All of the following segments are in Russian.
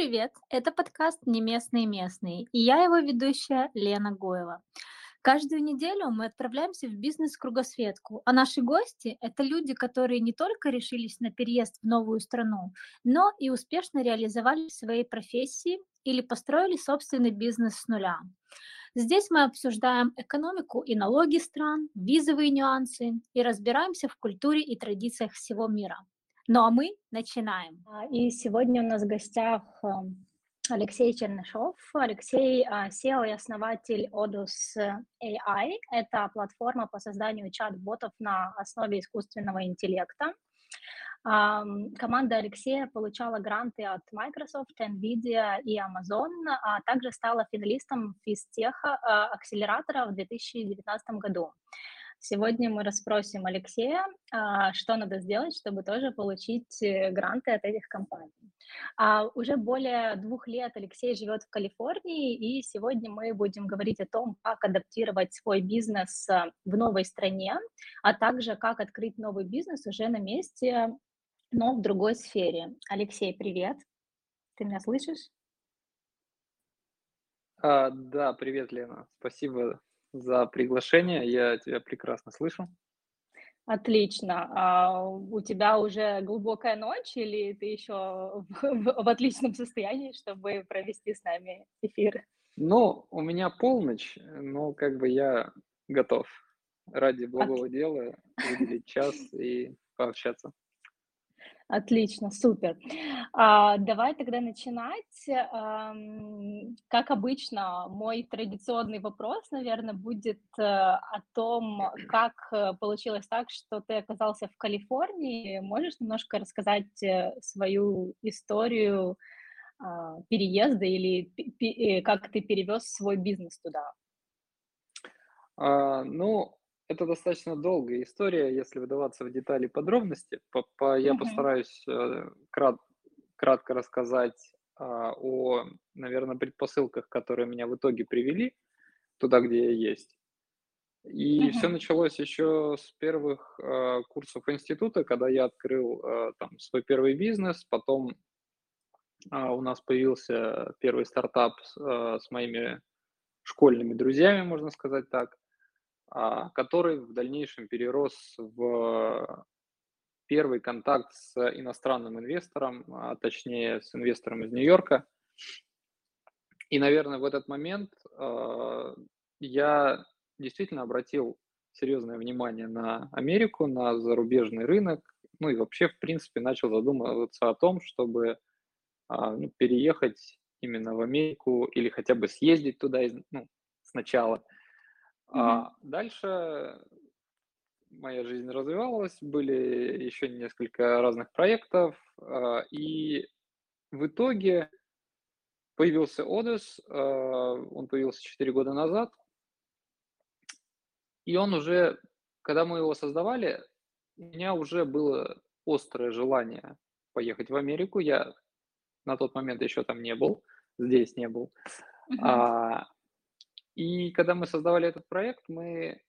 Привет! Это подкаст «Не местные местные» и я его ведущая Лена Гоева. Каждую неделю мы отправляемся в бизнес-кругосветку, а наши гости– это люди, которые не только решились на переезд в новую страну, но и успешно реализовали свои профессии или построили собственный бизнес с нуля. Здесь мы обсуждаем экономику и налоги стран, визовые нюансы и разбираемся в культуре и традициях всего мира. Ну а мы начинаем. А, и сегодня у нас в гостях эм, Алексей Чернышов. Алексей SEO а, и основатель Odus AI. Это платформа по созданию чат-ботов на основе искусственного интеллекта. Команда Алексея получала гранты от Microsoft, NVIDIA и Amazon, а также стала финалистом физтеха акселератора в 2019 году. Сегодня мы расспросим Алексея, а, что надо сделать, чтобы тоже получить э, гранты от этих компаний. А уже более двух лет Алексей живет в Калифорнии, и сегодня мы будем говорить о том, как адаптировать свой бизнес э, в новой стране, а также как открыть новый бизнес уже на месте, но в другой сфере. Алексей, привет. Ты меня слышишь? А, да, привет, Лена. Спасибо за приглашение. Я тебя прекрасно слышу. Отлично. А у тебя уже глубокая ночь или ты еще в, в, в отличном состоянии, чтобы провести с нами эфир? Ну, у меня полночь, но как бы я готов ради благого От... дела выделить час и пообщаться. Отлично, супер. А, давай тогда начинать. А, как обычно, мой традиционный вопрос, наверное, будет а, о том, как э, получилось так, что ты оказался в Калифорнии. Можешь немножко рассказать э, свою историю а, переезда или пи- как ты перевез свой бизнес туда? А, ну, это достаточно долгая история, если выдаваться в детали подробности. По, по, я mm-hmm. постараюсь э, крат, кратко рассказать э, о, наверное, предпосылках, которые меня в итоге привели туда, где я есть. И mm-hmm. все началось еще с первых э, курсов института, когда я открыл э, там свой первый бизнес, потом э, у нас появился первый стартап с, э, с моими школьными друзьями, можно сказать так. А, который в дальнейшем перерос в первый контакт с иностранным инвестором, а точнее с инвестором из Нью-Йорка. И, наверное, в этот момент а, я действительно обратил серьезное внимание на Америку, на зарубежный рынок, ну и вообще, в принципе, начал задумываться о том, чтобы ну, переехать именно в Америку или хотя бы съездить туда ну, сначала – а дальше моя жизнь развивалась, были еще несколько разных проектов, а, и в итоге появился Одес, а, он появился 4 года назад, и он уже, когда мы его создавали, у меня уже было острое желание поехать в Америку. Я на тот момент еще там не был, здесь не был. А, и когда мы создавали этот проект, мы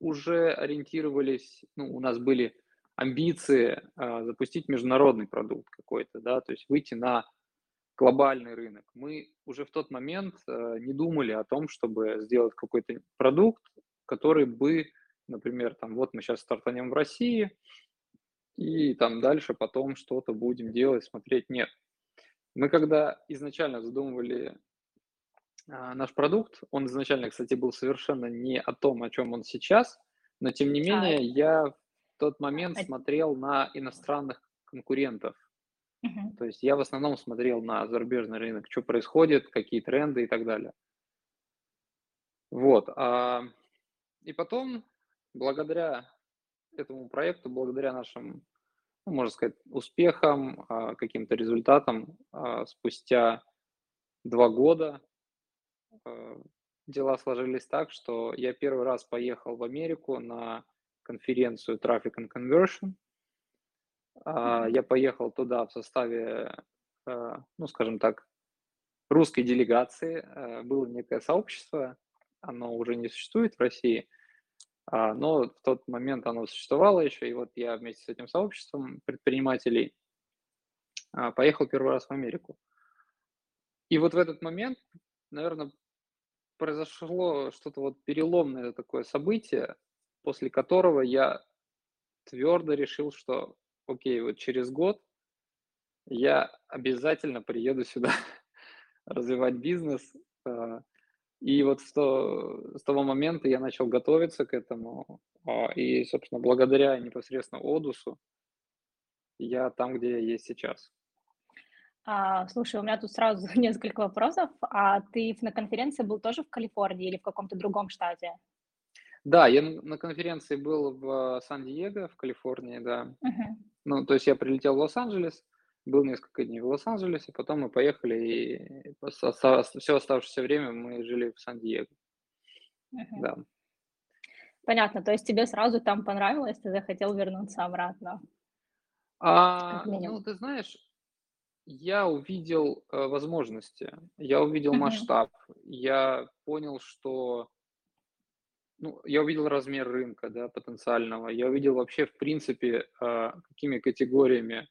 уже ориентировались, ну, у нас были амбиции э, запустить международный продукт какой-то, да, то есть выйти на глобальный рынок. Мы уже в тот момент э, не думали о том, чтобы сделать какой-то продукт, который бы, например, там, вот мы сейчас стартанем в России, и там дальше потом что-то будем делать, смотреть. Нет. Мы когда изначально задумывали а, наш продукт. Он изначально, кстати, был совершенно не о том, о чем он сейчас, но тем не менее я в тот момент смотрел на иностранных конкурентов. Uh-huh. То есть я в основном смотрел на зарубежный рынок, что происходит, какие тренды и так далее. Вот. А, и потом, благодаря этому проекту, благодаря нашим, ну, можно сказать, успехам, а, каким-то результатам, спустя два года дела сложились так, что я первый раз поехал в Америку на конференцию Traffic and Conversion. А, я поехал туда в составе, э, ну, скажем так, русской делегации. Э, было некое сообщество, оно уже не существует в России, а, но в тот момент оно существовало еще, и вот я вместе с этим сообществом предпринимателей а, поехал первый раз в Америку. И вот в этот момент, наверное, произошло что-то вот переломное такое событие, после которого я твердо решил, что окей, вот через год я обязательно приеду сюда развивать бизнес. А, и вот с, то, с того момента я начал готовиться к этому. А, и, собственно, благодаря непосредственно Одусу я там, где я есть сейчас. А, слушай, у меня тут сразу несколько вопросов. А ты на конференции был тоже в Калифорнии или в каком-то другом штате? Да, я на конференции был в Сан-Диего, в Калифорнии, да. Мгм. Ну, то есть я прилетел в Лос-Анджелес, был несколько дней в Лос-Анджелесе, потом мы поехали, и все оставшееся время мы жили в Сан-Диего. Мгм. Да. Понятно, то есть тебе сразу там понравилось, ты захотел вернуться обратно, А, ну, ты знаешь, я увидел э, возможности, я увидел масштаб, я понял, что, ну, я увидел размер рынка, да, потенциального, я увидел вообще, в принципе, э, какими категориями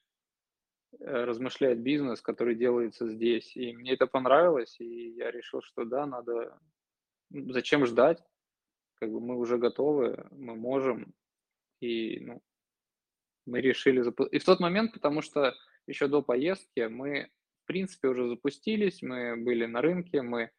э, размышляет бизнес, который делается здесь. И мне это понравилось, и я решил, что да, надо, ну, зачем ждать, как бы мы уже готовы, мы можем, и, ну, мы решили И в тот момент, потому что еще до поездки мы, в принципе, уже запустились, мы были на рынке, мы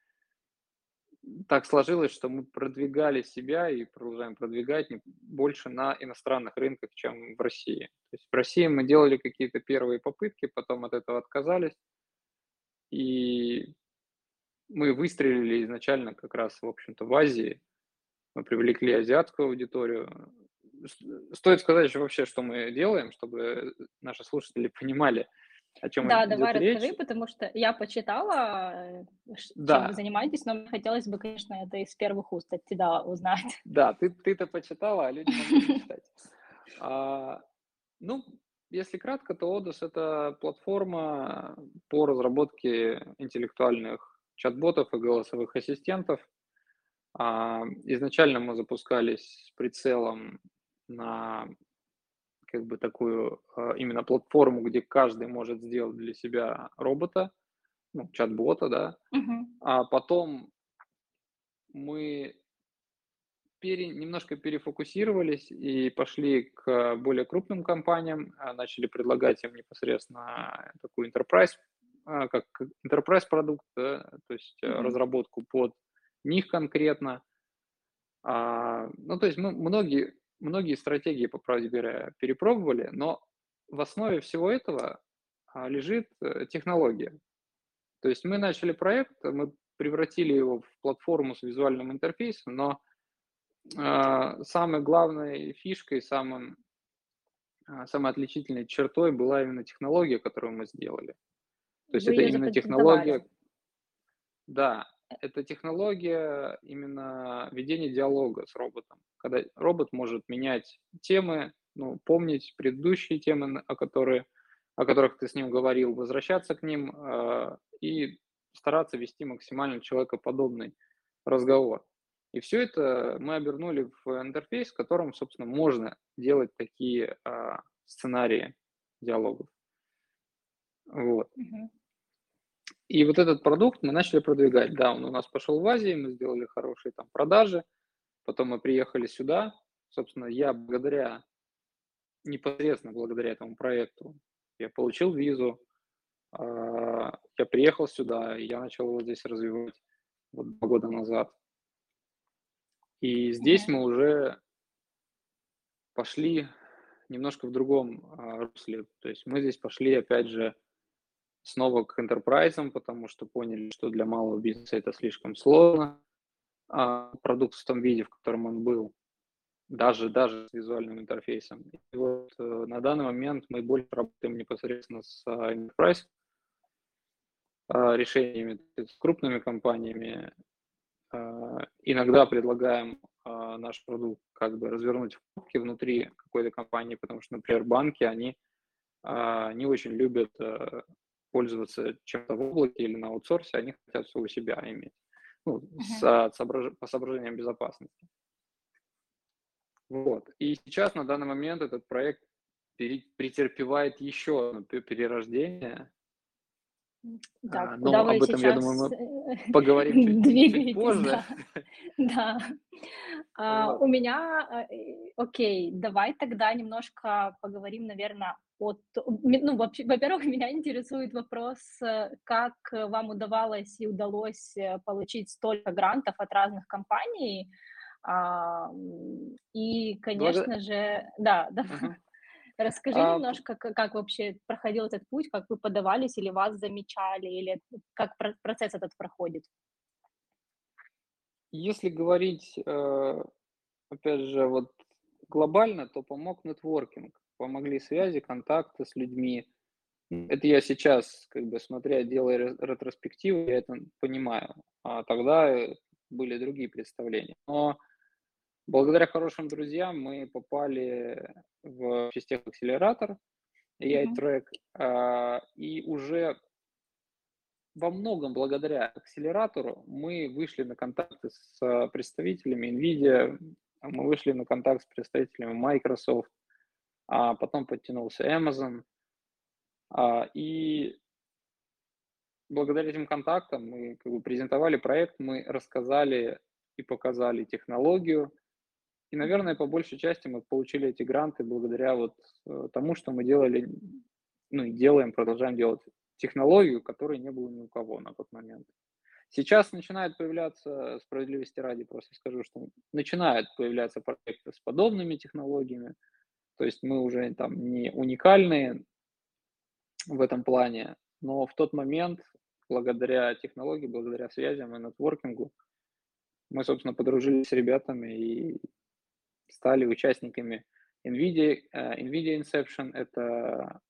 так сложилось, что мы продвигали себя и продолжаем продвигать больше на иностранных рынках, чем в России. То есть в России мы делали какие-то первые попытки, потом от этого отказались, и мы выстрелили изначально как раз, в общем-то, в Азии. Мы привлекли азиатскую аудиторию. Стоит сказать еще вообще, что мы делаем, чтобы наши слушатели понимали, о чем Да, давай речь. расскажи, потому что я почитала, э, чем вы Да, занимаетесь, но мне хотелось бы, конечно, это из первых уст от тебя узнать. да, ты, ты-то почитала, а люди не читать. А, ну, если кратко, то Odus– это платформа по разработке интеллектуальных чат-ботов и голосовых ассистентов. А, изначально мы запускались с прицелом на как бы такую а, именно платформу, где каждый может сделать для себя робота, ну, чат-бота, да. Мгм. А потом мы пере, немножко перефокусировались и пошли к более крупным компаниям, а, начали предлагать им непосредственно такую enterprise, а, как enterprise продукт, да, то есть Мгм. разработку под них конкретно. А, ну, то есть мы многие, многие стратегии, по правде говоря, перепробовали, но в основе всего этого а, лежит э, технология. То есть мы начали проект, мы превратили его в платформу с визуальным интерфейсом, но а, самой главной фишкой, самым, а, самой отличительной чертой была именно технология, которую мы сделали. То есть Вы это именно технология, да, это технология именно ведения диалога с роботом, когда робот может менять темы, ну, помнить предыдущие темы, о, которые, о которых ты с ним говорил, возвращаться к ним а, и стараться вести максимально человекоподобный разговор. И все это мы обернули в интерфейс, в котором, собственно, можно делать такие а, сценарии диалогов. Вот. Мгм. И вот этот продукт мы начали продвигать. Да, он у нас пошел в Азии, мы сделали хорошие там продажи, потом мы приехали сюда. Собственно, я благодаря, непосредственно благодаря этому проекту, я получил визу, а, я приехал сюда, я начал его здесь развивать вот два года назад. И здесь мы уже пошли немножко в другом а, русле. То есть мы здесь пошли, опять же, снова к enterprise, потому что поняли, что для малого бизнеса это слишком сложно. А, продукт в том виде, в котором он был, даже, даже с визуальным интерфейсом. И вот э, на данный момент мы больше работаем непосредственно с а, enterprise а, решениями, с крупными компаниями. А, Иногда предлагаем а, наш продукт как бы развернуть в коробке внутри какой-то компании, потому что, например, банки, они а, не очень любят э, пользоваться чем-то в облаке или на аутсорсе, они хотят все у себя иметь, ну, Мгм. а, соображ- по соображениям безопасности. Вот. И сейчас на данный момент этот проект претерпевает еще одно перерождение. Так, а, но об этом, я думаю, мы поговорим чуть, чуть позже. Да. да. А, у меня, э, окей, давай тогда немножко поговорим, наверное, от, ну, во-первых, меня интересует вопрос, э, как вам удавалось и удалось э, получить столько грантов от разных компаний, а, и, конечно Благо... же, да, да. Uh-huh. Расскажи а, немножко, как, как вообще проходил этот путь, как вы подавались, или вас замечали, или как процесс этот проходит? Если говорить, э, опять же, вот глобально, то помог нетворкинг, помогли связи, контакты с людьми. Это я сейчас, как бы смотря, делая ретроспективу, я это понимаю. А тогда были другие представления. Но Благодаря хорошим друзьям мы попали в систему акселератор, AI Track, mm-hmm. и уже во многом благодаря акселератору мы вышли на контакты с представителями NVIDIA, мы вышли на контакт с представителями Microsoft, а потом подтянулся Amazon. А, и благодаря этим контактам мы как бы презентовали проект, мы рассказали и показали технологию, и, наверное, по большей части мы получили эти гранты благодаря вот э, тому, что мы делали, ну и делаем, продолжаем делать технологию, которой не было ни у кого на тот момент. Сейчас начинает появляться, справедливости ради просто скажу, что начинают появляться проекты с подобными технологиями, то есть мы уже там не уникальные в этом плане, но в тот момент, благодаря технологии, благодаря связям и нетворкингу, мы, собственно, подружились с ребятами и стали участниками NVIDIA. Э, NVIDIA Inception – это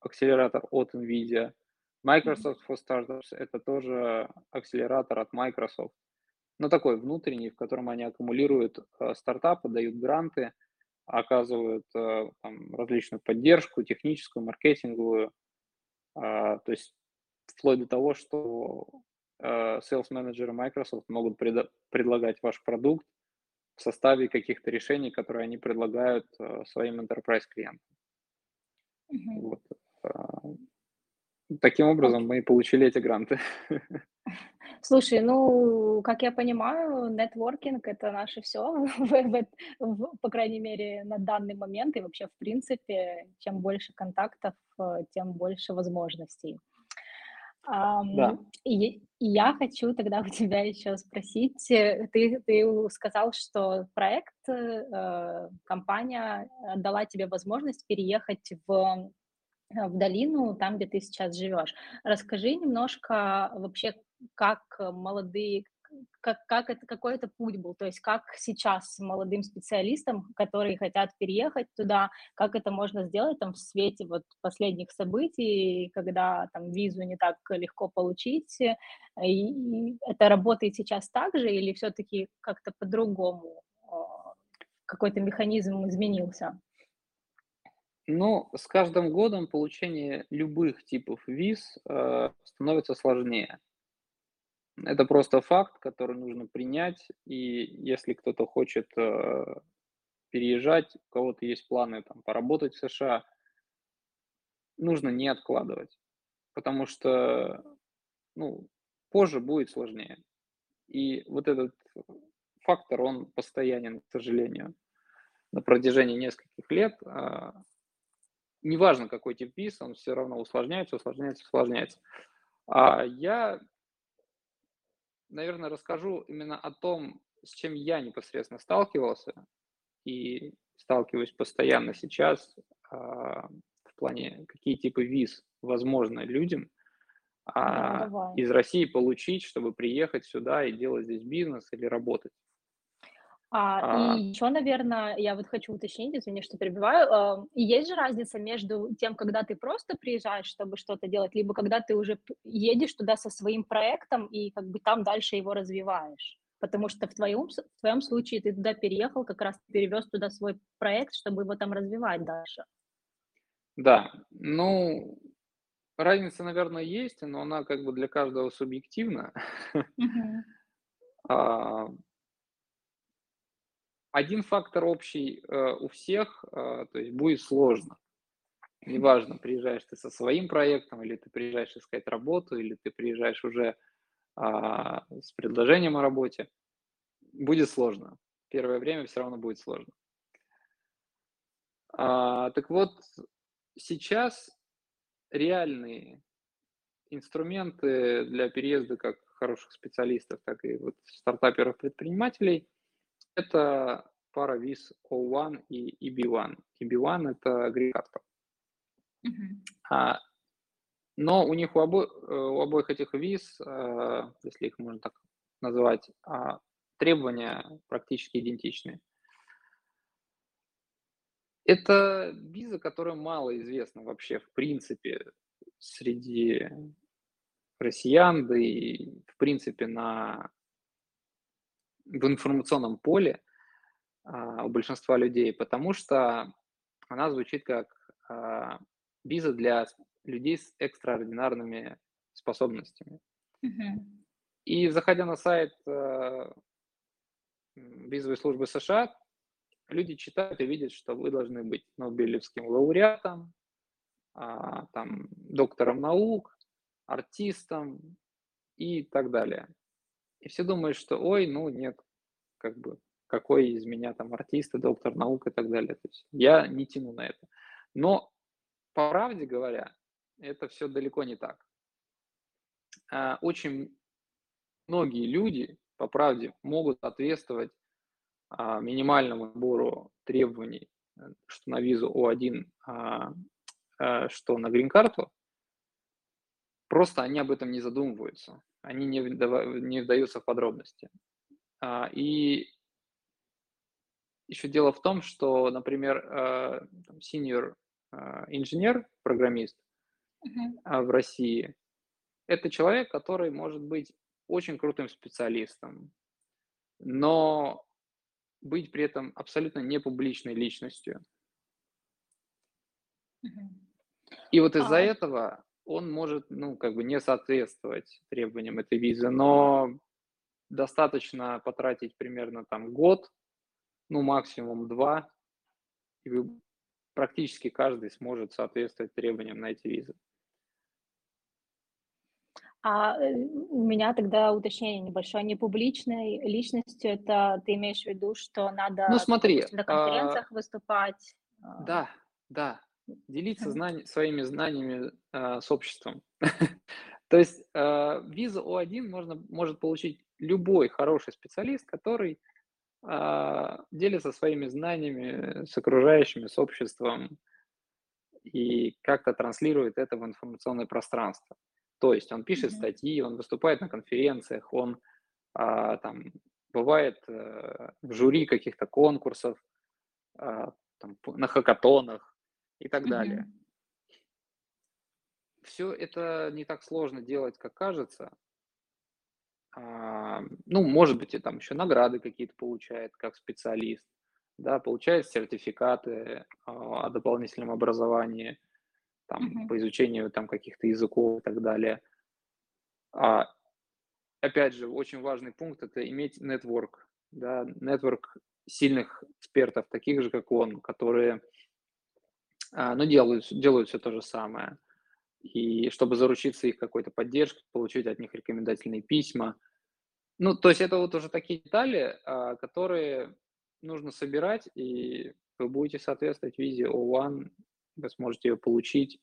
акселератор от NVIDIA. Microsoft for Startups – это тоже акселератор от Microsoft. Но такой внутренний, в котором они аккумулируют э, стартапы, дают гранты, оказывают э, там, различную поддержку, техническую, маркетинговую. То есть вплоть до того, что sales менеджеры Microsoft могут предлагать ваш продукт в составе каких-то решений, которые они предлагают э, своим enterprise клиентам. Mm-hmm. Вот. Таким образом мы получили эти гранты. Слушай, ну, как я понимаю, нетворкинг – это наше все, по крайней мере, на данный момент и вообще, в принципе, чем больше контактов, э, тем больше возможностей. Да. И, я хочу тогда у тебя еще спросить, э, ты, ты сказал, что проект, э, компания дала тебе возможность переехать в, в долину, там, где ты сейчас живешь. Расскажи немножко вообще, как молодые, как, как это, какой это путь был, то есть как сейчас молодым специалистам, которые хотят переехать туда, как это можно сделать там в свете вот последних событий, когда там визу не так легко получить, и, и это работает сейчас так же или все-таки как-то по-другому какой-то механизм изменился? Ну, с каждым годом получение любых типов виз э, становится сложнее. Это просто факт, который нужно принять, и если кто-то хочет э, переезжать, у кого-то есть планы там, поработать в США, нужно не откладывать, потому что ну, позже будет сложнее. И вот этот фактор, он постоянен, к сожалению, на протяжении нескольких лет. Э, неважно, какой тип виз, он все равно усложняется, усложняется, усложняется. А я наверное, расскажу именно о том, с чем я непосредственно сталкивался и сталкиваюсь постоянно сейчас а, в плане, какие типы виз возможны людям а, из России получить, чтобы приехать сюда и делать здесь бизнес или работать. А, и еще, наверное, я вот хочу уточнить, извини, что перебиваю, а, и есть же разница между тем, когда ты просто приезжаешь, чтобы что-то делать, либо когда ты уже едешь туда со своим проектом и как бы там дальше его развиваешь. Потому что в твоем, в твоем случае ты туда переехал, как раз перевез туда свой проект, чтобы его там развивать дальше. Да, ну, разница, наверное, есть, но она как бы для каждого субъективна. Uh-huh. один фактор общий э, у всех, э, то есть будет сложно. Неважно, приезжаешь ты со своим проектом, или ты приезжаешь искать работу, или ты приезжаешь уже а, с предложением о работе. Будет сложно. Первое время все равно будет сложно. А, так вот, сейчас реальные инструменты для переезда как хороших специалистов, так и вот стартаперов-предпринимателей – это пара виз O1 и EB1. EB1 – это грин-карта. Uh-huh. А, но у них у, обо, э, у обоих этих виз, а, если их можно так назвать, а, требования практически идентичны. Это виза, которая мало известна вообще в принципе среди россиян, да и в принципе на, в информационном поле а, у большинства людей, потому что она звучит как а, виза для людей с экстраординарными способностями. Mm-hmm. И заходя на сайт э, визовой службы США, люди читают и видят, что вы должны быть Нобелевским лауреатом, а, там, доктором наук, артистом и так далее. И все думают, что ой, ну нет, как бы, какой из меня там артист доктор наук и так далее. То есть я не тяну на это. Но, по правде говоря, это все далеко не так. А, очень многие люди, по правде, могут соответствовать а, минимальному набору требований, э, что на визу О1, а, а, что на грин-карту, просто они об этом не задумываются, они не, не вдаются в подробности. И еще дело в том, что, например, senior инженер, программист uh-huh. в России, это человек, который может быть очень крутым специалистом, но быть при этом абсолютно не публичной личностью. И вот из-за а... этого он может, ну, как бы не соответствовать требованиям этой визы, но достаточно потратить примерно там год, ну, максимум два, и вы, практически каждый сможет соответствовать требованиям на эти визы. А э, у меня тогда уточнение небольшое. Не публичной личностью, это ты имеешь в виду, что надо ну, смотри, допустим, на конференциях а, выступать? А? Да, да. Делиться знани- своими знаниями а, с обществом. То есть а, визу О1 можно, может получить любой хороший специалист, который а, делится своими знаниями с окружающими, с обществом и как-то транслирует это в информационное пространство. То есть он пишет статьи, он выступает на конференциях, он а, там бывает а, в жюри каких-то конкурсов, а, там, на хакатонах и так далее. Все это не так сложно делать, как кажется. А, ну, может быть, и там еще награды какие-то получает как специалист, да, получает сертификаты а, о дополнительном образовании там, uh-huh. по изучению там каких-то языков и так далее. А, опять же, очень важный пункт – это иметь нетворк, да, нетворк сильных экспертов, таких же, как он, которые, а, ну, делают, делают все то же самое. И чтобы заручиться их какой-то поддержкой, получить от них рекомендательные письма. Ну, то есть это вот уже такие детали, а, которые нужно собирать, и вы будете соответствовать визе O1 вы сможете ее получить.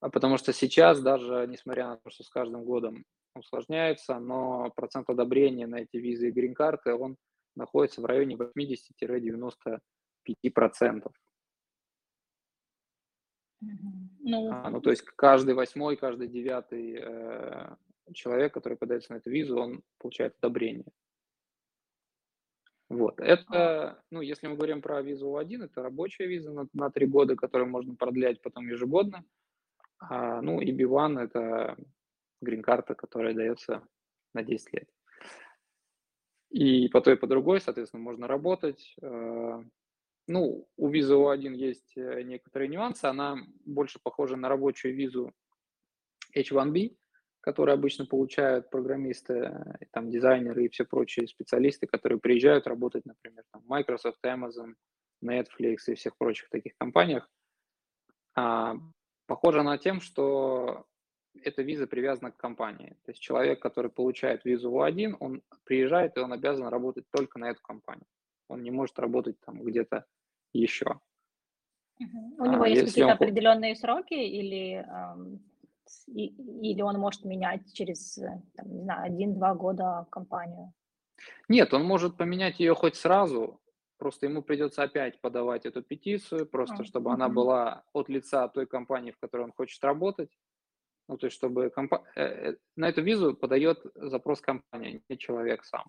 А потому что сейчас, даже несмотря на то, что с каждым годом усложняется, но процент одобрения на эти визы и грин-карты, он находится в районе 80-95%. Ну, а, ну, то есть каждый восьмой, каждый девятый э, человек, который подается на эту визу, он получает одобрение. Вот, это, ну, если мы говорим про визу 1, это рабочая виза на, на 3 года, которую можно продлять потом ежегодно. А, ну, и B1 это грин-карта, которая дается на 10 лет. И по той и по другой, соответственно, можно работать. Э, ну, у визы O1 есть э, некоторые нюансы. Она больше похожа на рабочую визу H1B, которые обычно получают программисты, там, дизайнеры и все прочие специалисты, которые приезжают работать, например, там, Microsoft, Amazon, Netflix и всех прочих таких компаниях. А, похоже на тем, что эта виза привязана к компании. То есть человек, который получает визу В1, он приезжает, и он обязан работать только на эту компанию. Он не может работать там где-то еще. У него А есть если какие-то он... определенные сроки или, и- или он может менять через, э, там, не знаю, один-два года компанию? Нет, он может поменять ее хоть сразу, просто ему придется опять подавать эту петицию, А, просто чтобы она мгм. была от лица той компании, в которой он хочет работать. Ну, то есть, чтобы компа- э, э, на эту визу подает запрос компания, не человек сам.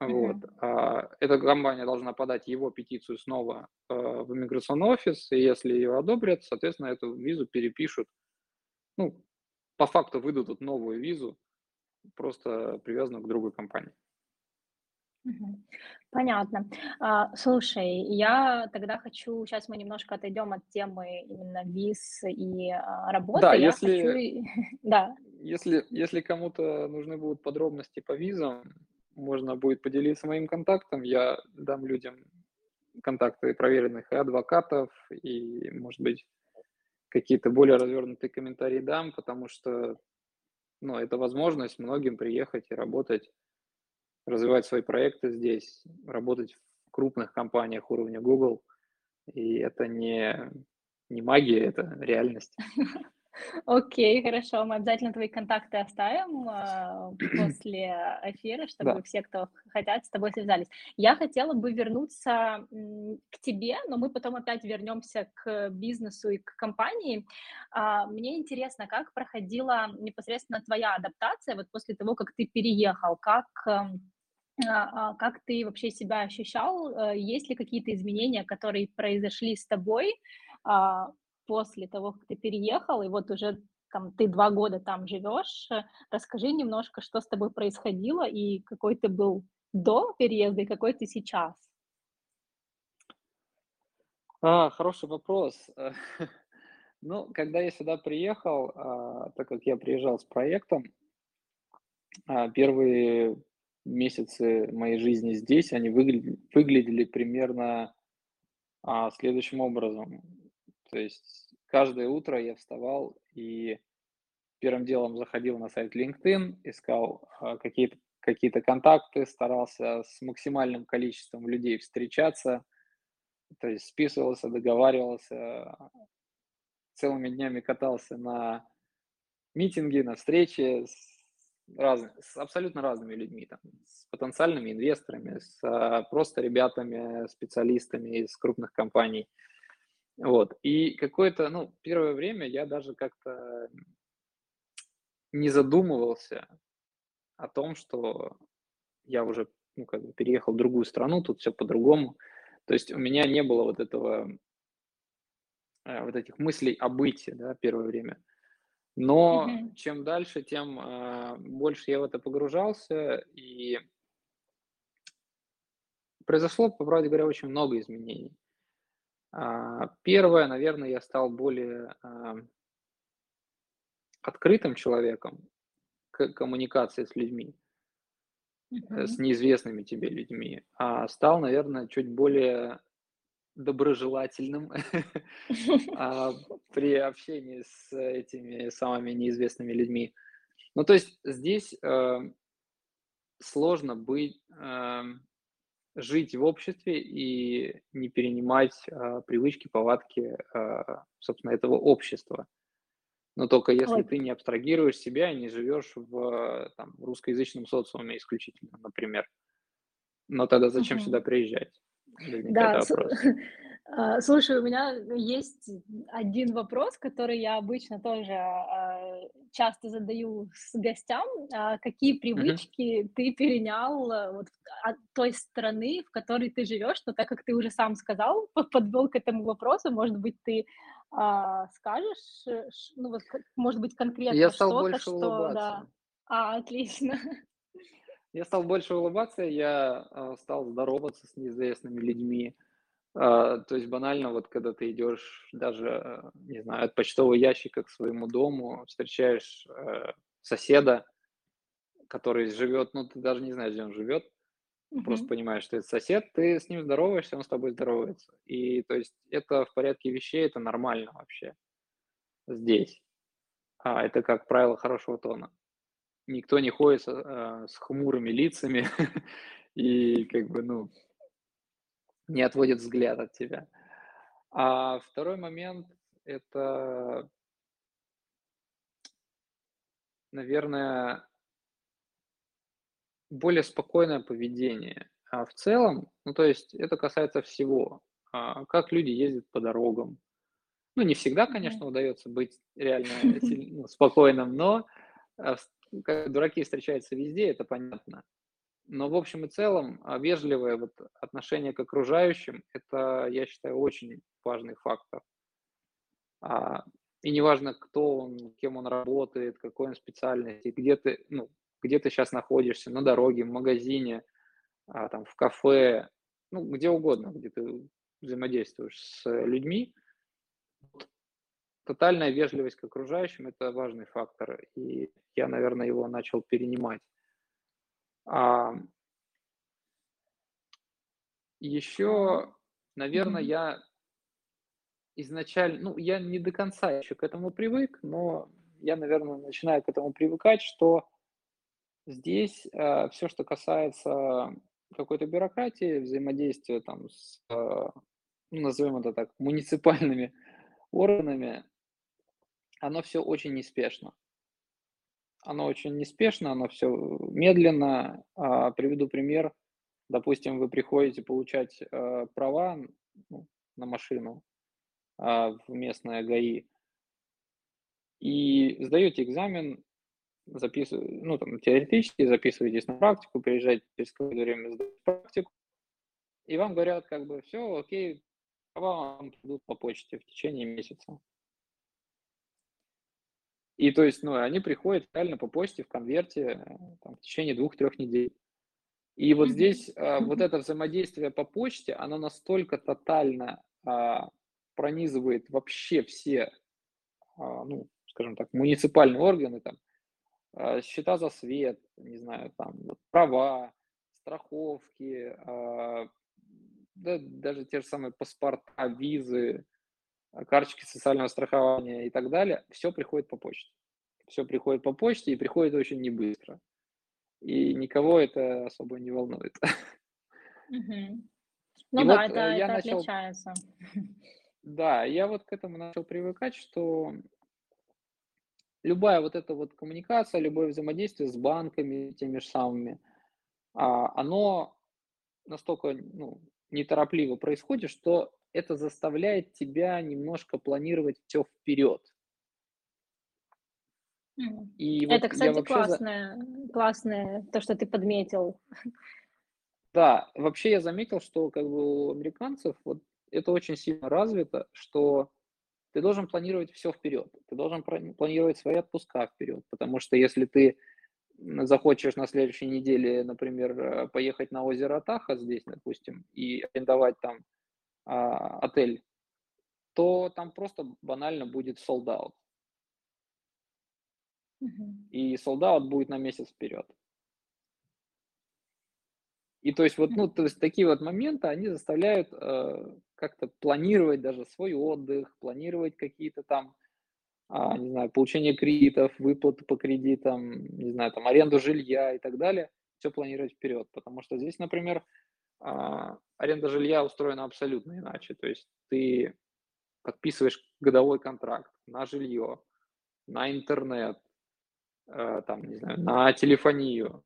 Вот. А, Эта компания должна подать его петицию снова э, в иммиграционный офис, и если ее одобрят, соответственно, эту визу перепишут. Ну, по факту выдадут новую визу, просто привязанную к другой компании. Понятно. А, слушай, я тогда хочу, сейчас мы немножко отойдем от темы именно виз и а, Да, работы. Я хочу, если, и- да, если, если кому-то нужны будут подробности по визам, можно будет поделиться моим контактом. Я дам людям контакты проверенных и адвокатов, и, может быть, какие-то более развернутые комментарии дам, потому что ну, это возможность многим приехать и работать, развивать свои проекты здесь, работать в крупных компаниях уровня Google. И это не, не магия, это реальность. окей, хорошо, мы обязательно твои контакты оставим а, после эфира, чтобы Да. все, кто хотят, с тобой связались. Я хотела бы вернуться к тебе, но мы потом опять вернемся к бизнесу и к компании. А, Мне интересно, как проходила непосредственно твоя адаптация вот после того, как ты переехал, как эм, а, как ты вообще себя ощущал? Э, Есть ли какие-то изменения, которые произошли с тобой после того, как ты переехал, и вот уже там ты два года там живешь? Э, Расскажи немножко, что с тобой происходило и какой ты был до переезда и какой ты сейчас. А, хороший вопрос. Э, Ну, когда я сюда приехал, а, так как я приезжал с проектом, а, первые месяцы моей жизни здесь, они выгля- выглядели примерно а, следующим образом. То есть каждое утро я вставал и первым делом заходил на сайт LinkedIn, искал а, какие-то какие-то контакты, старался с максимальным количеством людей встречаться, то есть списывался, договаривался, целыми днями катался на митинги, на встречи с, раз- с абсолютно разными людьми, там, с потенциальными инвесторами, с а, просто ребятами, специалистами из крупных компаний. Вот. И какое-то, ну, первое время я даже как-то не задумывался о том, что я уже, ну, как бы переехал в другую страну, тут все по-другому. То есть у меня не было вот этого, э, вот этих мыслей о быте, да, первое время. Но Мгм. чем дальше, тем а, больше я в это погружался, и произошло, по правде говоря, очень много изменений. А, Первое, наверное, я стал более а, открытым человеком к коммуникации с людьми, э, с неизвестными тебе людьми, а стал, наверное, чуть более доброжелательным а, при общении с этими самыми неизвестными людьми. Ну, то есть здесь э, сложно быть, эм, жить в обществе и не перенимать а, привычки, повадки, а, собственно, этого общества. Но только если Ой, ты не абстрагируешь себя и не живешь в там, русскоязычном социуме исключительно, например. Но тогда зачем сюда мгм. приезжать? Да, с а, слушай, у меня есть один вопрос, который я обычно тоже, часто задаю с гостям. А, какие привычки ты перенял, э, вот от той страны, в которой ты живешь? Но так как ты уже сам сказал, по подвел к этому вопросу, может быть, ты, а, скажешь, э, ну, вот, может быть, Я конкретно стал что-то, больше что да. улыбаться. А, отлично. Я стал больше улыбаться, я а, стал здороваться с неизвестными людьми. А, то есть банально, вот когда ты идешь даже, э, не знаю, от почтового ящика к своему дому, встречаешь э, соседа, который живет, ну ты даже не знаешь, где он живет, просто Мгм. понимаешь, что это сосед, ты с ним здороваешься, он с тобой здоровается. И то есть это в порядке вещей, это нормально вообще здесь. А, это, как правило, хорошего тона. Никто не ходит а, с хмурыми лицами и как бы, ну, не отводит взгляд от тебя. А второй момент- это наверное более спокойное поведение. А в целом, ну, то есть это касается всего. А, как люди ездят по дорогам. Ну, не всегда, конечно, удается быть реально ну, спокойным, но, а, дураки встречаются везде, это понятно. Но в общем и целом, а, вежливое вот отношение к окружающим- это, я считаю, очень важный фактор. А, и неважно, кто он, кем он работает, какой он специальности, где ты, ну, где ты щас находишься: на дороге, в магазине, а, там, в кафе, ну, где угодно, где ты взаимодействуешь с людьми. Тотальная вежливость к окружающим- это важный фактор, и я, наверно, его начал перенимать. Так. Еще, наверно, Мгм. я изначаль ну, я не до конца еще к этому привык, но я, наверно, начинаю к этому привыкать, что здесь, а, всё, что касается какой-то бюрократии, взаимодействия там с, а, ну, назовем это так, муниципальными органами, оно всё очень неспешно. Оно очень неспешно, оно всё медленно. А, приведу пример. Допустим, вы приходите получать, а, права, ну, на машину, а, в местное ГАИ и сдаете экзамен, записыв ну, там, теоретически, записываетесь на практику, приезжаете через какое-то время сдать практику, и вам говорят как бы: "Всё, окей, права вам придут по почте в течение месяца". И то есть, ну, они приходят реально по почте в конверте, э, там, в течение 2-3 недель. И вот здесь, а, вот это взаимодействие по почте, оно настолько тотально, а, пронизывает вообще все, а, ну, скажем так, муниципальные органы, там, а, счета за свет, не знаю, там, права, страховки, а, да даже те же самые паспорта, визы, карточки социального страхования и так далее- всё приходит по почте. Всё приходит по почте и приходит очень небыстро. И никого это особо не волнует. И Ну да, вот, это э, я это начал отличается. Да, я вот к этому начал привыкать, что любая вот эта вот коммуникация, любое взаимодействие с банками теми же самыми, а, оно настолько, ну, неторопливо происходит, что это заставляет тебя немножко планировать всё вперед. И вот Это, я кстати, за классное классное, то, что ты подметил. Да, вообще я заметил, что как бы у американцев вот это очень сильно развито, что ты должен планировать всё вперед. Ты должен планировать свои отпуска вперед, потому что если ты, захочешь на следующей неделе, например, поехать на озеро Тахо здесь, допустим, и арендовать там, а, отель, то там просто банально будет sold out. И sold out будет на месяц вперед. И то есть вот, ну, то есть такие вот моменты, они заставляют, э, как-то планировать даже свой отдых, планировать какие-то там, а, не знаю, получение кредитов, выплаты по кредитам, не знаю, там, аренду жилья и так далее. Всё планировать вперед. Потому что здесь, например, а, аренда жилья устроена абсолютно иначе. То есть ты подписываешь годовой контракт на жилье, на интернет, э, там, не знаю, на телефонию.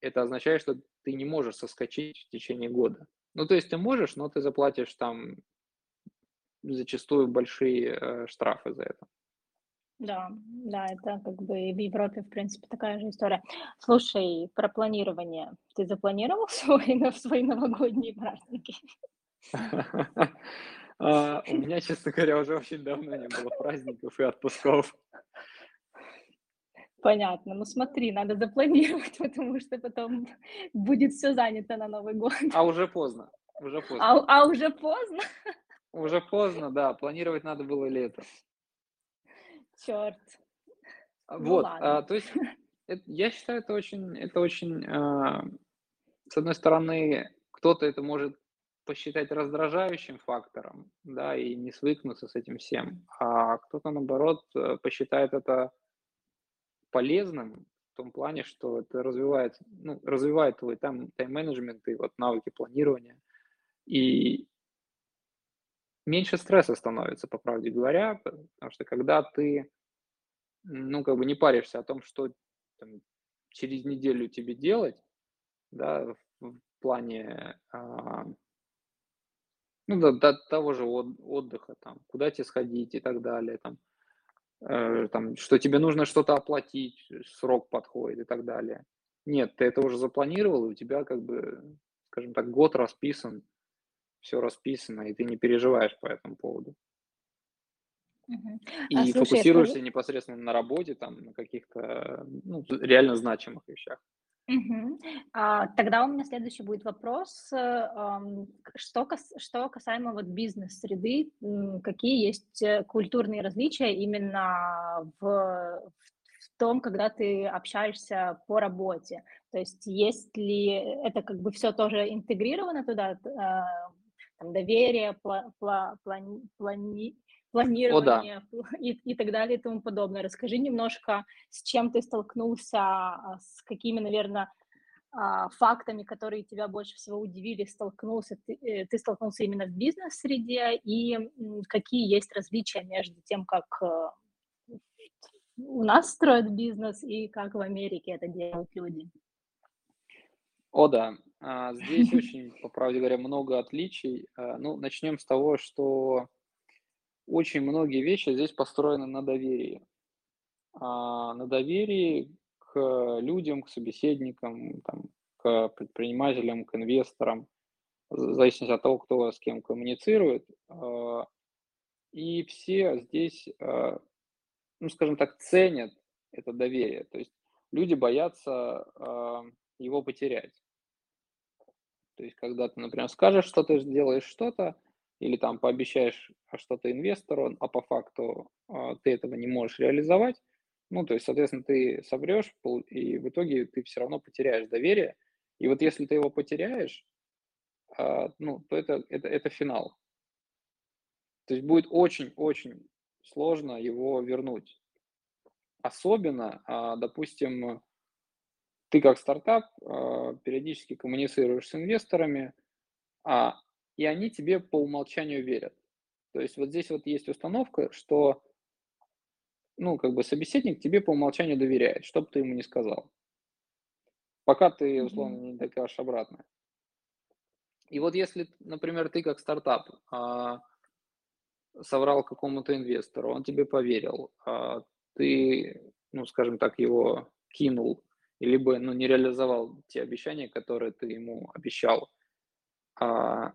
Это означает, что ты не можешь соскочить в течение года. Ну, то есть ты можешь, но ты заплатишь там зачастую большие, э, штрафы за это. Да, да, это как бы и в Европе, в принципе, такая же история. Слушай, про планирование. Ты запланировал свой свои новогодние праздники? А, у меня, честно говоря, уже очень давно не было праздников и отпусков. Понятно. Ну, смотри, надо запланировать, потому что потом будет всё занято на Новый год. А уже поздно, уже А поздно. у а уже поздно? Уже поздно, да, планировать надо было летом. Чёрт. А, Ну вот, а, ладно. то есть эт я считаю, это очень это очень, а с одной стороны, кто-то это может посчитать раздражающим фактором, да, и не свыкнуться с этим всем, а кто-то, наоборот, э, посчитает это полезным в том плане, что это развивает, ну, развивает твой тайм, тайм-менеджмент и вот навыки планирования. И меньше стресса становится, по правде говоря, потому что когда ты, ну, как бы не паришься о том, что там, через неделю тебе делать, да, в, плане, а, ну, до, до того же от, отдыха, там, куда тебе сходить и так далее, там, э, там, что тебе нужно что-то оплатить, срок подходит и так далее. Нет, ты это уже запланировал, и у тебя, как бы, скажем так, год расписан, все расписано, и ты не переживаешь по этому поводу. А И слушай, фокусируешься скажи, непосредственно на работе, там, на каких-то, ну, реально значимых вещах. Мгм. А, тогда у меня следующий будет вопрос, э, что, кас- что касаемо вот бизнес-среды, какие есть э, культурные различия именно в, в том, когда ты общаешься по работе? То есть есть ли это как бы все тоже интегрировано туда, а, там, доверие, пла- пла- плани- плани- О, да. планирование и, и так далее и тому подобное. Расскажи немножко, с чем ты столкнулся, а, с какими, наверное, фактами, которые тебя больше всего удивили, столкнулся ты, э, ты столкнулся именно в бизнес-среде, и какие есть различия между тем, как э, у нас строят бизнес и как в Америке это делают люди. О, да. А, здесь очень, по правде говоря, много отличий. А, ну, начнем с того, что очень многие вещи здесь построены на доверии. А, на доверии к людям, к собеседникам, там, к предпринимателям, к инвесторам, в зависимости от того, кто с кем коммуницирует. И все здесь, ну, скажем так, ценят это доверие. То есть люди боятся его потерять. То есть, когда ты, например, скажешь, что ты сделаешь что-то, или там пообещаешь что-то инвестору, а по факту а, ты этого не можешь реализовать, ну, то есть, соответственно, ты соврешь, и в итоге ты все равно потеряешь доверие. И вот если ты его потеряешь, а, ну, то это, это, это финал. То есть будет очень-очень сложно его вернуть. Особенно, а, допустим, ты как стартап а, периодически коммуницируешь с инвесторами, а, и они тебе по умолчанию верят. То есть вот здесь вот есть установка, что, ну, как бы собеседник тебе по умолчанию доверяет, что бы ты ему ни сказал, пока ты, условно, не докажешь обратное. И вот если, например, ты как стартап а, соврал какому-то инвестору, он тебе поверил, а ты, ну, скажем так, его кинул, либо, ну, не реализовал те обещания, которые ты ему обещал, а,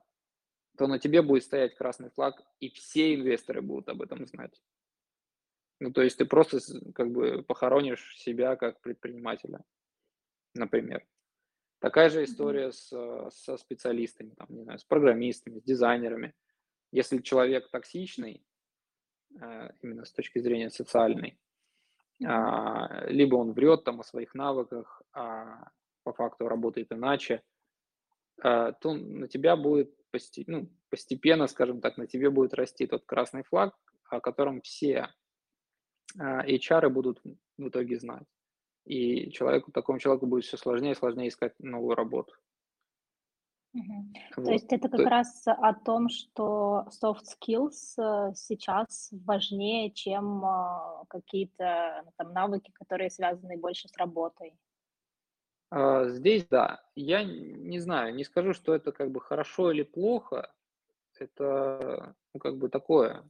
то на тебе будет стоять красный флаг, и все инвесторы будут об этом знать. Ну, то есть ты просто как бы похоронишь себя как предпринимателя, например. Такая же история с, э, со специалистами, там, не знаю, с программистами, с дизайнерами. Если человек токсичный, э, именно с точки зрения социальной, либо он врет там о своих навыках, а по факту работает иначе, а, то на тебя будет посте- ну, постепенно, скажем так, на тебе будет расти тот красный флаг, о котором все а, HR будут в итоге знать. И человеку, такому человеку будет все сложнее и сложнее искать новую работу. То Вот. есть это как То- раз о том, что soft skills э, сейчас важнее, чем а, какие-то ну, там навыки, которые связаны больше с работой. а, Здесь, да, я не знаю, не скажу, что это как бы хорошо или плохо, это ну, как бы такое,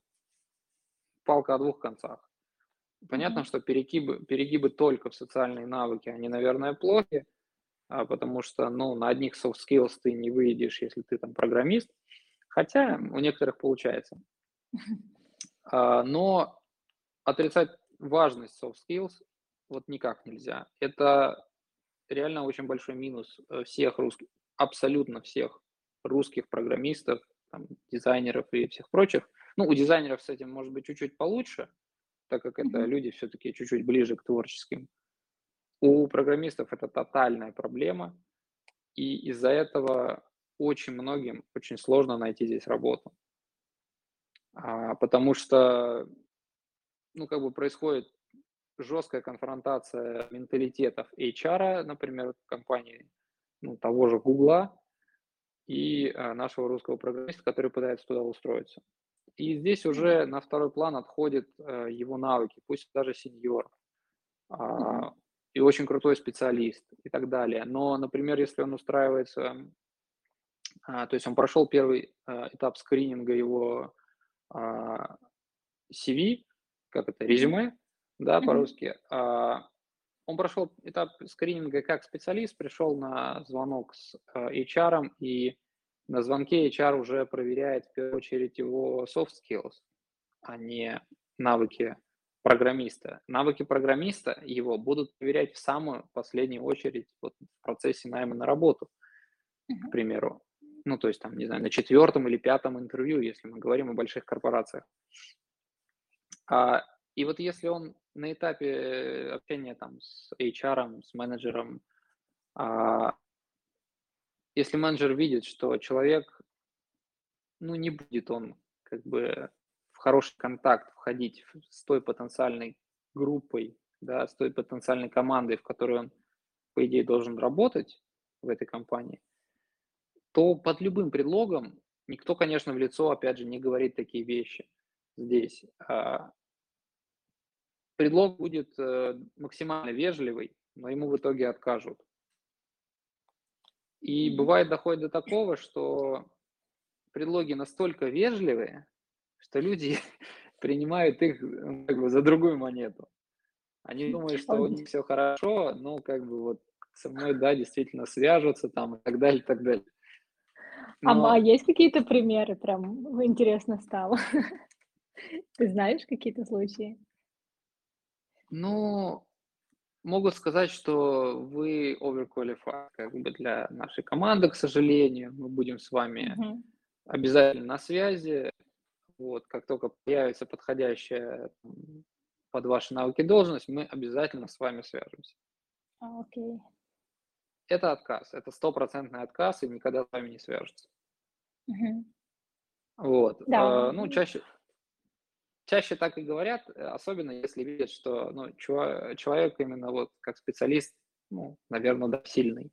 палка о двух концах. Понятно, Мгм. что перегибы, перегибы только в социальные навыки, они, наверное, плохи, потому что, ну, на одних soft skills ты не выйдешь, если ты там программист, хотя у некоторых получается. А, Но отрицать важность soft skills вот никак нельзя. Это реально очень большой минус э, всех русских, абсолютно всех русских программистов, там, дизайнеров и всех прочих. Ну, у дизайнеров с этим может быть чуть-чуть получше, так как это люди все-таки чуть-чуть ближе к творческим. У программистов это тотальная проблема. и из-за этого очень многим очень сложно найти здесь работу. А, потому что, ну, как бы происходит жесткая конфронтация менталитетов HR, например, компании ну, того же Гугла и а, нашего русского программиста, который пытается туда устроиться. И здесь уже на второй план отходят а, его навыки, пусть даже сеньор, а, и очень крутой специалист и так далее. Но, например, если он устраивается, а, то есть он прошел первый а, этап скрининга его а, CV, как это, резюме, да, по-русски. А, он прошел этап скрининга как специалист, пришел на звонок с HR, и на звонке HR уже проверяет в первую очередь его soft skills, а не навыки программиста. Навыки программиста его будут проверять в самую последнюю очередь вот, в процессе найма на работу, к примеру ну, то есть там, не знаю, на четвертом или пятом интервью, если мы говорим о больших корпорациях. А, и вот если он на этапе общения там с HR, с менеджером, а, если менеджер видит, что человек, ну, не будет он как бы хороший контакт входить с той потенциальной группой, да, с той потенциальной командой, в которой он, по идее, должен работать в этой компании – то под любым предлогом никто, конечно, в лицо, опять же, не говорит такие вещи здесь. А, предлог будет э, максимально вежливый, но ему в итоге откажут. И бывает доходит до такого, что предлоги настолько вежливые, что люди принимают их как бы, за другую монету. Они думают, что у них все хорошо, но как бы вот со мной, да, действительно свяжутся там и так далее, и так далее. Но... А есть какие-то примеры? Прям интересно стало. Ты знаешь какие-то случаи? Ну, могу сказать, что вы overqualified как бы для нашей команды, к сожалению. Мы будем с вами uh-huh. обязательно на связи. Вот, как только появится подходящая под ваши навыки должность, мы обязательно с вами свяжемся. Окей. Okay это отказ, это стопроцентный отказ, и никогда с вами не свяжутся. Угу. Вот. Да. Э, ну, чаще, чаще так и говорят, особенно если видят, что ну, человек именно вот как специалист, ну, наверное, да, сильный.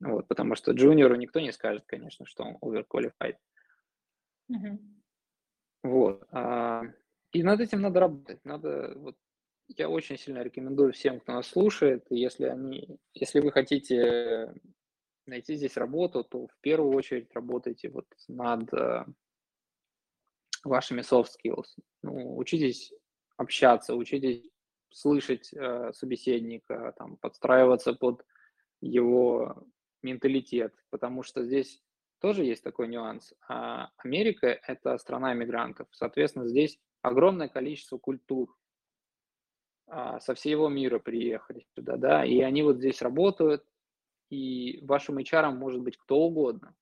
Вот, потому что джуниору никто не скажет, конечно, что он overqualified. Угу. Вот. А, и над этим надо работать. Надо вот я очень сильно рекомендую всем, кто нас слушает, если, они, если вы хотите найти здесь работу, то в первую очередь работайте вот над э, вашими soft skills. Ну, учитесь общаться, учитесь слышать э, собеседника, там, подстраиваться под его менталитет, потому что здесь тоже есть такой нюанс. А Америка – это страна иммигрантов, соответственно, здесь огромное количество культур, а, со всего мира приехали сюда, да, и они вот здесь работают, и вашим HR может быть кто угодно.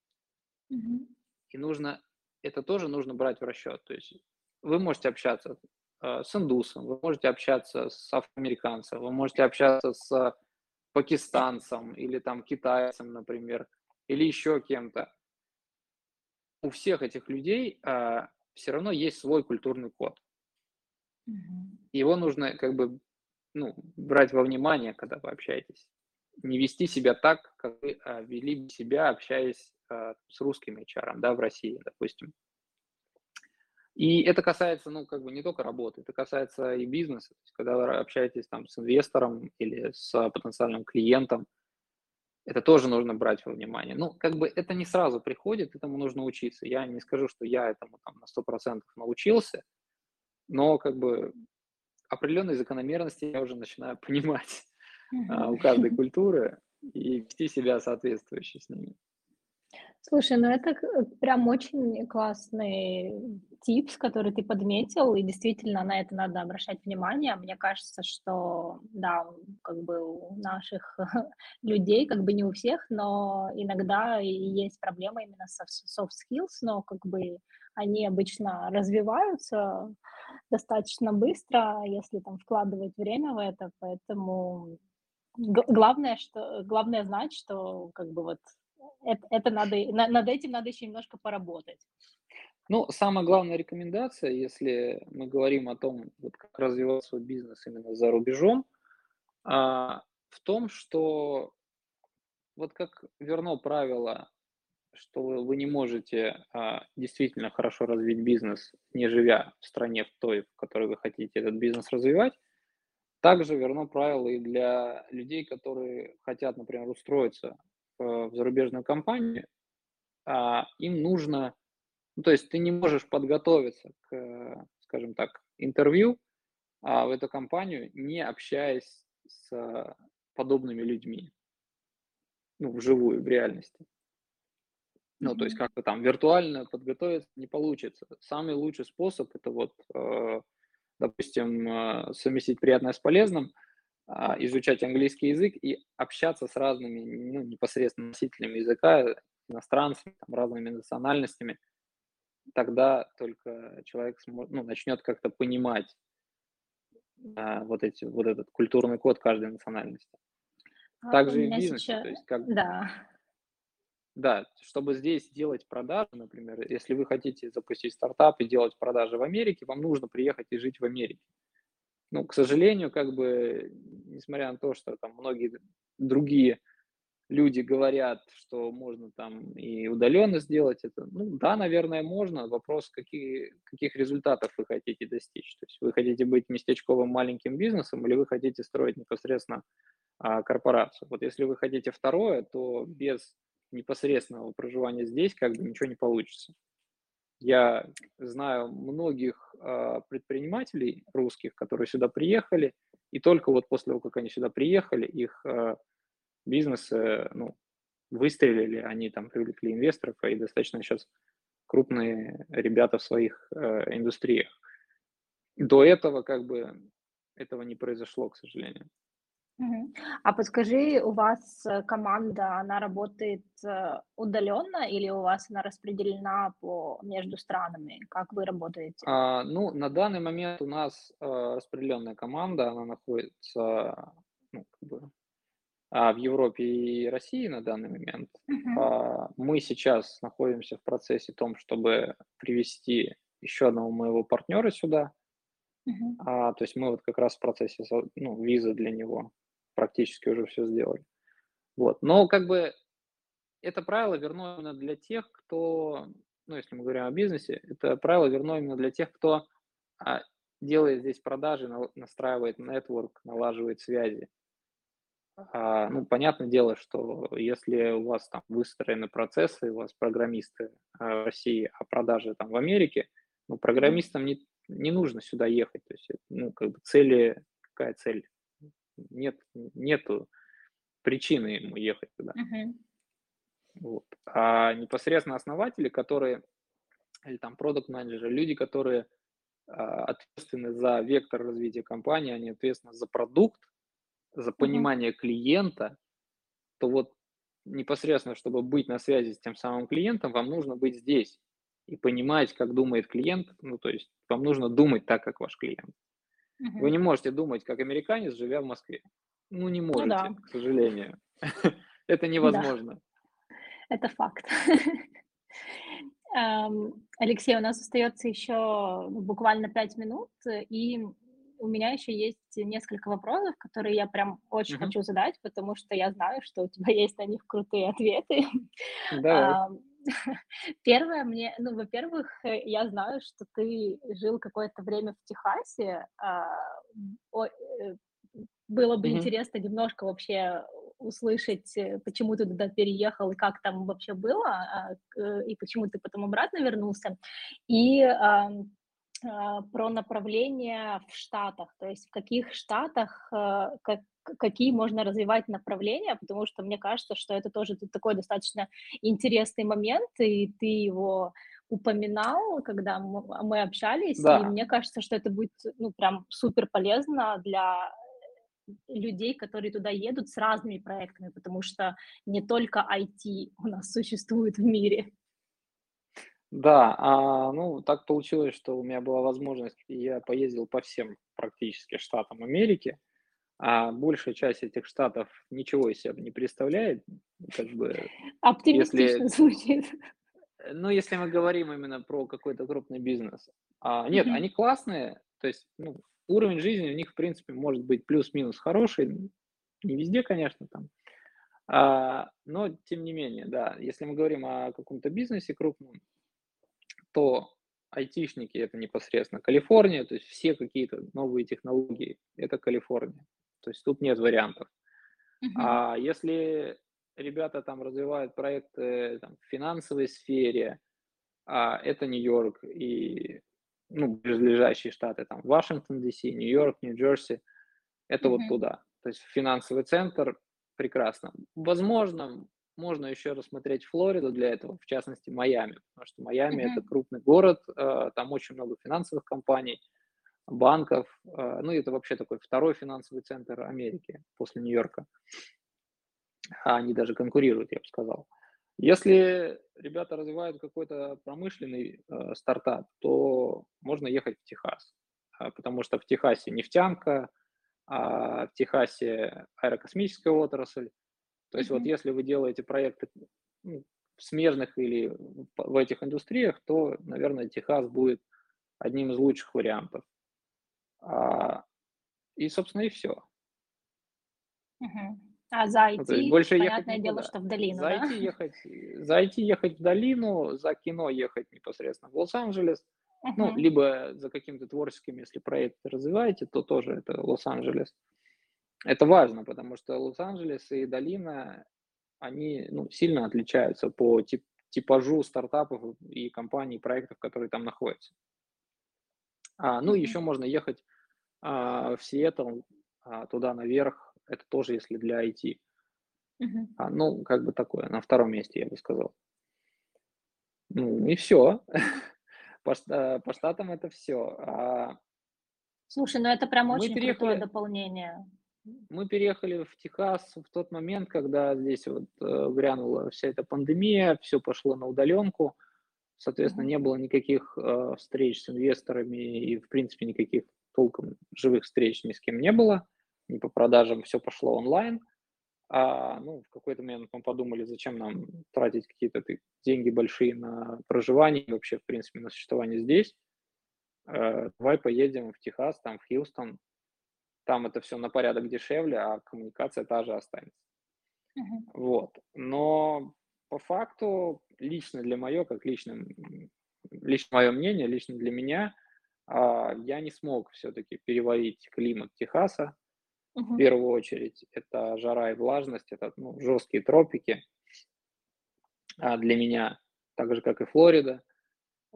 Mm-hmm. И нужно, это тоже нужно брать в расчет. То есть вы можете общаться э, с индусом, вы можете общаться с афроамериканцем, вы можете общаться с пакистанцем или там китайцем, например, или еще кем-то. У всех этих людей э, все равно есть свой культурный код. Его нужно как бы ну, брать во внимание, когда вы общаетесь. Не вести себя так, как вы а, вели бы себя, общаясь а, с русским HR, да, в России, допустим. И это касается, ну, как бы не только работы, это касается и бизнеса. То есть, когда вы общаетесь там с инвестором или с потенциальным клиентом, это тоже нужно брать во внимание. Ну, как бы это не сразу приходит, этому нужно учиться. Я не скажу, что я этому там на 100% научился, но как бы определенные закономерности я уже начинаю понимать а, у каждой культуры и вести себя соответствующе с ними. Слушай, ну это прям очень классный типс, который ты подметил, и действительно на это надо обращать внимание. Мне кажется, что да, как бы у наших людей, как бы не у всех, но иногда есть проблема именно со soft skills, но как бы они обычно развиваются достаточно быстро, если там вкладывать время в это, поэтому главное, что главное знать, что как бы вот это, это надо, над этим надо еще немножко поработать. Ну, самая главная рекомендация, если мы говорим о том, вот как развивать свой бизнес именно за рубежом, а, в том, что вот как верно правило, что вы, не можете а, действительно хорошо развить бизнес, не живя в стране в той, в которой вы хотите этот бизнес развивать, также верно правило и для людей, которые хотят, например, устроиться в, в зарубежную компанию, а, им нужно, ну, то есть ты не можешь подготовиться к, скажем так, интервью а, в эту компанию, не общаясь с подобными людьми, ну, вживую, в реальности. Ну, то есть как-то там виртуально подготовиться не получится. Самый лучший способ это вот, э, допустим, э, совместить приятное с полезным, а, изучать английский язык и общаться с разными ну, непосредственно носителями языка, иностранцами, там, разными национальностями. Тогда только человек сможет, ну, начнет как-то понимать а, вот, эти, вот этот культурный код каждой национальности. А, Также и в бизнесе. Сейчас... То есть как... Да. Да, чтобы здесь делать продажи, например, если вы хотите запустить стартап и делать продажи в Америке, вам нужно приехать и жить в Америке. Ну, к сожалению, как бы, несмотря на то, что там многие другие люди говорят, что можно там и удаленно сделать это. Ну да, наверное, можно. Вопрос, какие, каких результатов вы хотите достичь. То есть вы хотите быть местечковым маленьким бизнесом или вы хотите строить непосредственно а, корпорацию. Вот если вы хотите второе, то без непосредственного проживания здесь как бы ничего не получится. Я знаю многих э, предпринимателей русских, которые сюда приехали, и только вот после того, как они сюда приехали, их э, бизнесы ну, выстрелили, они там привлекли инвесторов, и достаточно сейчас крупные ребята в своих э, индустриях. До этого как бы этого не произошло, к сожалению. А подскажи, у вас э, команда, она работает э, удаленно или у вас она распределена по между странами? Как вы работаете? А, ну, на данный момент у нас э, распределенная команда, она находится ну, как бы, а, в Европе и России на данный момент. А, мы сейчас находимся в процессе том, чтобы привести еще одного моего партнера сюда. Мгм. А, то есть мы вот как раз в процессе ну, визы для него практически уже все сделали. Вот. Но как бы это правило верно именно для тех, кто, ну, если мы говорим о бизнесе, это правило верно именно для тех, кто а, делает здесь продажи, настраивает нетворк, налаживает связи. А, ну, понятное дело, что если у вас там выстроены процессы, у вас программисты а, в России, а продажи там в Америке, ну, программистам не, не нужно сюда ехать. То есть, ну, как бы цели, какая цель? нет, нету причины ему ехать туда. Uh-huh. Вот. А непосредственно основатели, которые, или там продукт-менеджеры, люди, которые а, ответственны за вектор развития компании, они ответственны за продукт, за понимание uh-huh. клиента, то вот непосредственно, чтобы быть на связи с тем самым клиентом, вам нужно быть здесь и понимать, как думает клиент, ну, то есть вам нужно думать так, как ваш клиент. Мгм. Вы не можете думать как американец, живя в Москве. Ну, не Ну да, можете, к сожалению. Это да, невозможно. это факт. Эм, Алексей, у нас остается еще ну, буквально пять минут, и у меня еще есть несколько вопросов, которые я прям очень Мгм. хочу задать, потому что я знаю, что у тебя есть на них крутые ответы. Ам, Первое, мне, ну, во-первых, э, я знаю, что ты жил какое-то время в Техасе. А, э, было бы Мгм. интересно немножко вообще услышать, э, почему ты туда переехал и как там вообще было, а, и почему ты потом обратно вернулся. И про направление в Штатах, то есть в каких Штатах, а, как, какие можно развивать направления, потому что мне кажется, что это тоже такой достаточно интересный момент, и ты его упоминал, когда мы общались, и Да, мне кажется, что это будет, ну, прям супер полезно для людей, которые туда едут с разными проектами, потому что не только IT у нас существует в мире. Да. А, ну, так получилось, что у меня была возможность, и я поездил по всем практически штатам Америки. а большая часть этих штатов ничего из себя не представляет, как бы, Оптимистично если, звучит. ну, если мы говорим именно про какой-то крупный бизнес. А, нет, Мгм. они классные, то есть, ну, уровень жизни у них, в принципе, может быть плюс-минус хороший, не везде, конечно, там, а, но тем не менее, да, если мы говорим о каком-то бизнесе крупном, то айтишники это непосредственно Калифорния, то есть все какие-то новые технологии это Калифорния. То есть тут нет вариантов. Мгм. А если ребята там развивают проекты там, в финансовой сфере, а, это Нью-Йорк и ну, близлежащие штаты, там Вашингтон, Д.С., Нью-Йорк, Нью-Джерси, это вот Мгм. туда. То есть финансовый центр прекрасно. Возможно, можно еще рассмотреть Флориду для этого, в частности Майами, потому что Майами это Мгм. крупный город, э, там очень много финансовых компаний, банков, э, ну, это вообще такой второй финансовый центр Америки после Нью-Йорка. А Они даже конкурируют, я бы сказал. Если ребята развивают какой-то промышленный э, стартап, то можно ехать в Техас, А, потому что в Техасе нефтянка, а в Техасе аэрокосмическая отрасль. То есть вот Мгм. если вы делаете проекты ну, в смежных или в этих индустриях, то, наверное, Техас будет одним из лучших вариантов. А, и, собственно, и все. Мгм. А за Ну, IT, больше ехать понятное дело, некуда. что в долину, За да? IT ехать, за IT ехать в долину, за кино ехать непосредственно в Лос-Анджелес. Ну, Мгм. либо за каким-то творческим, если проект развиваете, то тоже это Лос-Анджелес. Это важно, потому что Лос-Анджелес и долина, они ну, сильно отличаются по тип- типажу стартапов и компаний, проектов, которые там находятся. А, ну, Мгм. еще можно ехать а, в Сиэтл, а, туда наверх, это тоже если для IT. Мгм. А, ну, как бы такое, на втором месте, я бы сказал. Ну, и все. По, по штатам это все. Слушай, ну это прям очень крутое дополнение. Мы переехали в Техас в тот момент, когда здесь вот э, грянула вся эта пандемия, все пошло на удаленку. Соответственно, не было никаких э, встреч с инвесторами и, в принципе, никаких толком живых встреч ни с кем не было. Ни по продажам, все пошло онлайн. А, ну, в какой-то момент мы подумали, зачем нам тратить какие-то деньги большие на проживание и вообще, в принципе, на существование здесь. Э, давай поедем в Техас, там, в Хьюстон. Там это все на порядок дешевле, а коммуникация та же останется. Мгм. Вот. Но по факту, лично для моё, как личным, лично мое мнение, лично для меня, а, я не смог все-таки переварить климат Техаса. В Мгм. первую очередь, это жара и влажность, это ну, жесткие тропики а, для меня, так же, как и Флорида.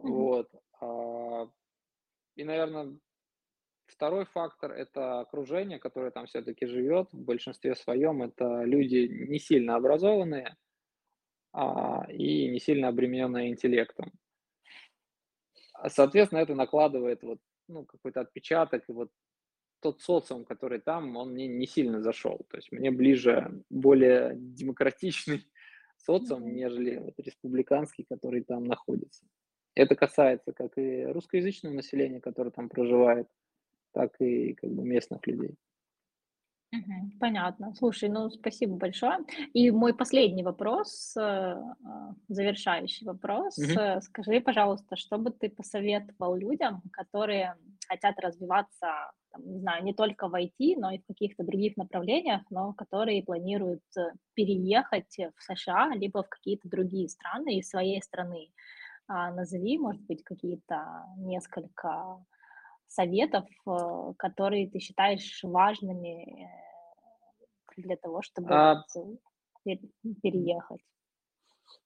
Мгм. Вот. А, И, наверное, второй фактор– это окружение, которое там все-таки живет. В большинстве своем это люди не сильно образованные а, и не сильно обремененные интеллектом. А, Соответственно, это накладывает вот, ну, какой-то отпечаток, и вот тот социум, который там, он мне не сильно зашел. То есть мне ближе более демократичный социум, нежели вот республиканский, который там находится. Это касается как и русскоязычного населения, которое там проживает, так и как бы местных людей. Понятно. Слушай, ну спасибо большое. И мой последний вопрос, э, а, завершающий вопрос. Э, Скажи, пожалуйста, что бы ты посоветовал людям, которые хотят развиваться, там, не знаю, не только в IT, но и в каких-то других направлениях, но которые планируют э, переехать в США, либо в какие-то другие страны из своей страны? А, Назови, может быть, какие-то несколько советов, э, которые ты считаешь важными, э, для того, чтобы А э, пе переехать.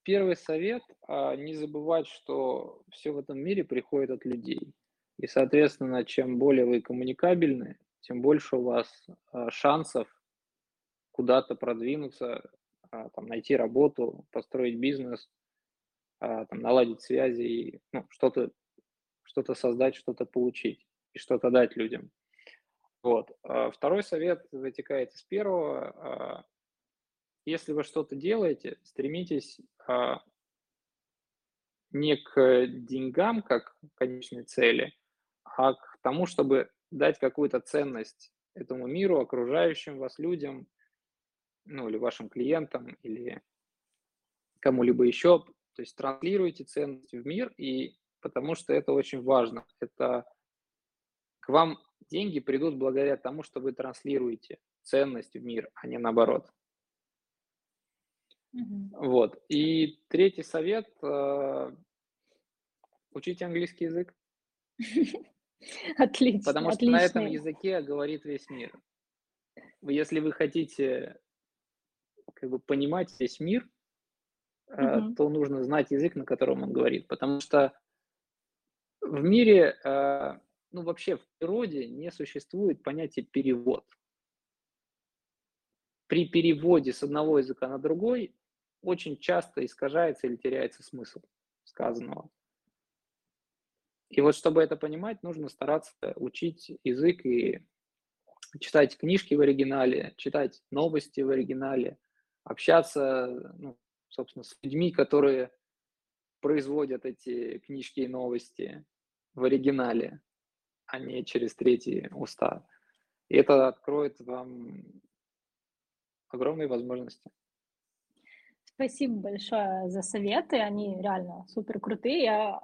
первый совет, а, не забывать, что все в этом мире приходит от людей. И, соответственно, чем более вы коммуникабельны, тем больше у вас а, шансов куда-то продвинуться, а, там, найти работу, построить бизнес, а, там, наладить связи и ну, что-то что создать, что-то получить и что-то дать людям. Вот. А Второй совет вытекает из первого. А, Если вы что-то делаете, стремитесь а, не к деньгам как конечной цели, а к тому, чтобы дать какую-то ценность этому миру, окружающим вас людям, ну или вашим клиентам, или кому-либо еще. То есть транслируйте ценности в мир, и потому что это очень важно. Это к вам деньги придут благодаря тому, что вы транслируете ценность в мир, а не наоборот. Mm-hmm. Вот. И третий совет э, учите английский язык. Отлично. Потому что на этом языке говорит весь мир. Если вы хотите как бы понимать весь мир, uh то нужно знать язык, на котором он говорит. Потому что в мире, э, ну вообще в природе не существует понятия перевод. При переводе с одного языка на другой очень часто искажается или теряется смысл сказанного. И вот чтобы это понимать, нужно стараться учить язык и читать книжки в оригинале, читать новости в оригинале, общаться, ну, собственно, с людьми, которые производят эти книжки и новости в оригинале, а не через третьи уста. И это откроет вам огромные возможности. Спасибо большое за советы, они реально супер крутые. Я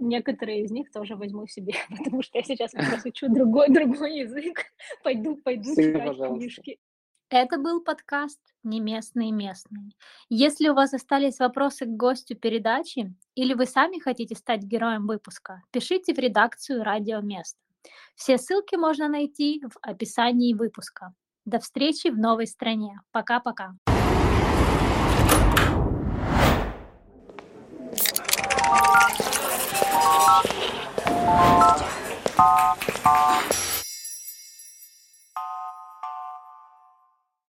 некоторые из них тоже возьму себе, потому что я сейчас как раз учу другой, другой язык. Пойду, пойду Сын, читать пожалуйста. книжки. Это был подкаст «Не местные местные». Если у вас остались вопросы к гостю передачи или вы сами хотите стать героем выпуска, пишите в редакцию «Радио Место». Все ссылки можно найти в описании выпуска. До встречи в новой стране. Пока-пока. Thank.